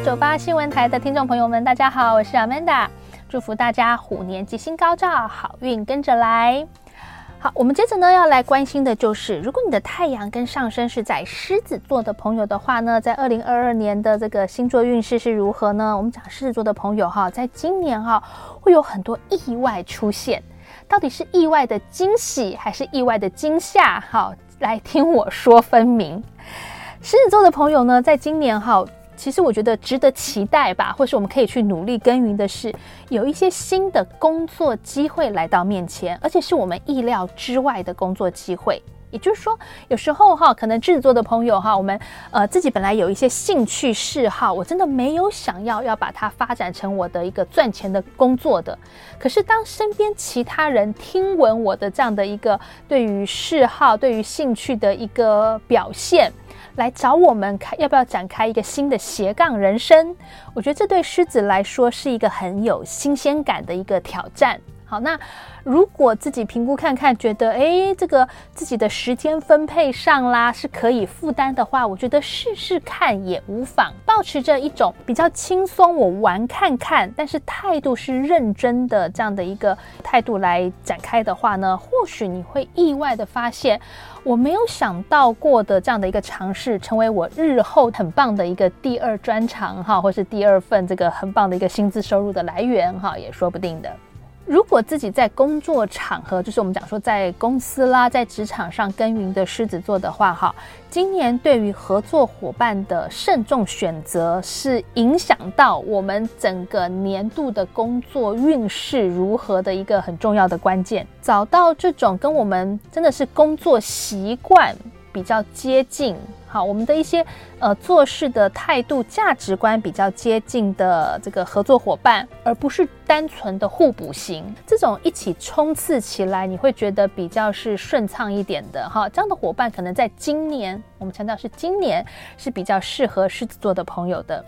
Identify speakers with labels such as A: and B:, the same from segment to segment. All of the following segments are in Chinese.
A: 九八新闻台的听众朋友们，大家好，我是 Amanda，祝福大家虎年吉星高照，好运跟着来。好，我们接着呢要来关心的就是，如果你的太阳跟上升是在狮子座的朋友的话呢，在二零二二年的这个星座运势是如何呢？我们讲狮子座的朋友哈，在今年哈会有很多意外出现，到底是意外的惊喜还是意外的惊吓？好，来听我说分明。狮子座的朋友呢，在今年哈。其实我觉得值得期待吧，或是我们可以去努力耕耘的是，有一些新的工作机会来到面前，而且是我们意料之外的工作机会。也就是说，有时候哈，可能制作的朋友哈，我们呃自己本来有一些兴趣嗜好，我真的没有想要要把它发展成我的一个赚钱的工作的。可是当身边其他人听闻我的这样的一个对于嗜好、对于兴趣的一个表现。来找我们开，要不要展开一个新的斜杠人生？我觉得这对狮子来说是一个很有新鲜感的一个挑战。好，那如果自己评估看看，觉得哎，这个自己的时间分配上啦是可以负担的话，我觉得试试看也无妨。保持着一种比较轻松，我玩看看，但是态度是认真的这样的一个态度来展开的话呢，或许你会意外的发现，我没有想到过的这样的一个尝试，成为我日后很棒的一个第二专长哈，或是第二份这个很棒的一个薪资收入的来源哈，也说不定的。如果自己在工作场合，就是我们讲说在公司啦，在职场上耕耘的狮子座的话，哈，今年对于合作伙伴的慎重选择，是影响到我们整个年度的工作运势如何的一个很重要的关键。找到这种跟我们真的是工作习惯比较接近。好，我们的一些呃做事的态度、价值观比较接近的这个合作伙伴，而不是单纯的互补型，这种一起冲刺起来，你会觉得比较是顺畅一点的哈。这样的伙伴可能在今年，我们强调是今年是比较适合狮子座的朋友的。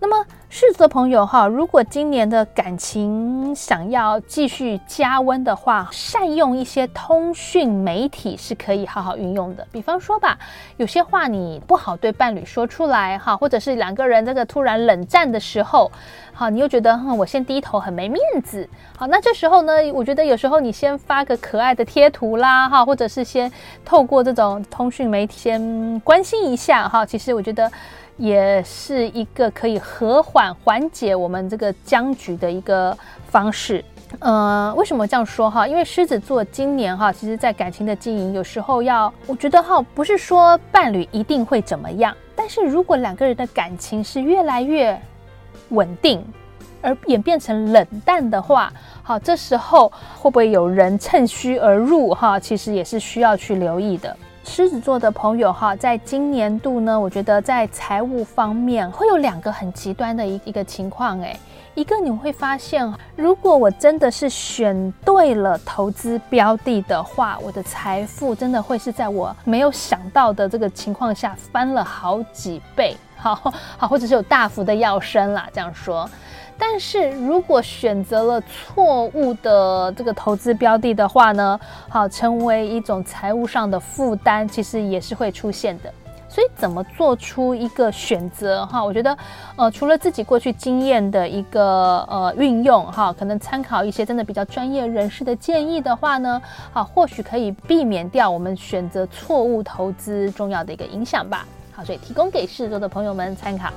A: 那么，狮子的朋友哈，如果今年的感情想要继续加温的话，善用一些通讯媒体是可以好好运用的。比方说吧，有些话你不好对伴侣说出来哈，或者是两个人这个突然冷战的时候，好，你又觉得哼，我先低头很没面子。好，那这时候呢，我觉得有时候你先发个可爱的贴图啦，哈，或者是先透过这种通讯媒体先关心一下哈，其实我觉得。也是一个可以和缓缓解我们这个僵局的一个方式。呃，为什么这样说哈？因为狮子座今年哈，其实在感情的经营，有时候要，我觉得哈，不是说伴侣一定会怎么样，但是如果两个人的感情是越来越稳定，而演变成冷淡的话，好，这时候会不会有人趁虚而入哈？其实也是需要去留意的。狮子座的朋友哈，在今年度呢，我觉得在财务方面会有两个很极端的一一个情况诶，一个你会发现，如果我真的是选对了投资标的的话，我的财富真的会是在我没有想到的这个情况下翻了好几倍，好好或者是有大幅的要升啦，这样说。但是如果选择了错误的这个投资标的的话呢，好，成为一种财务上的负担，其实也是会出现的。所以怎么做出一个选择哈？我觉得，呃，除了自己过去经验的一个呃运用哈，可能参考一些真的比较专业人士的建议的话呢，好，或许可以避免掉我们选择错误投资重要的一个影响吧。好，所以提供给狮子座的朋友们参考。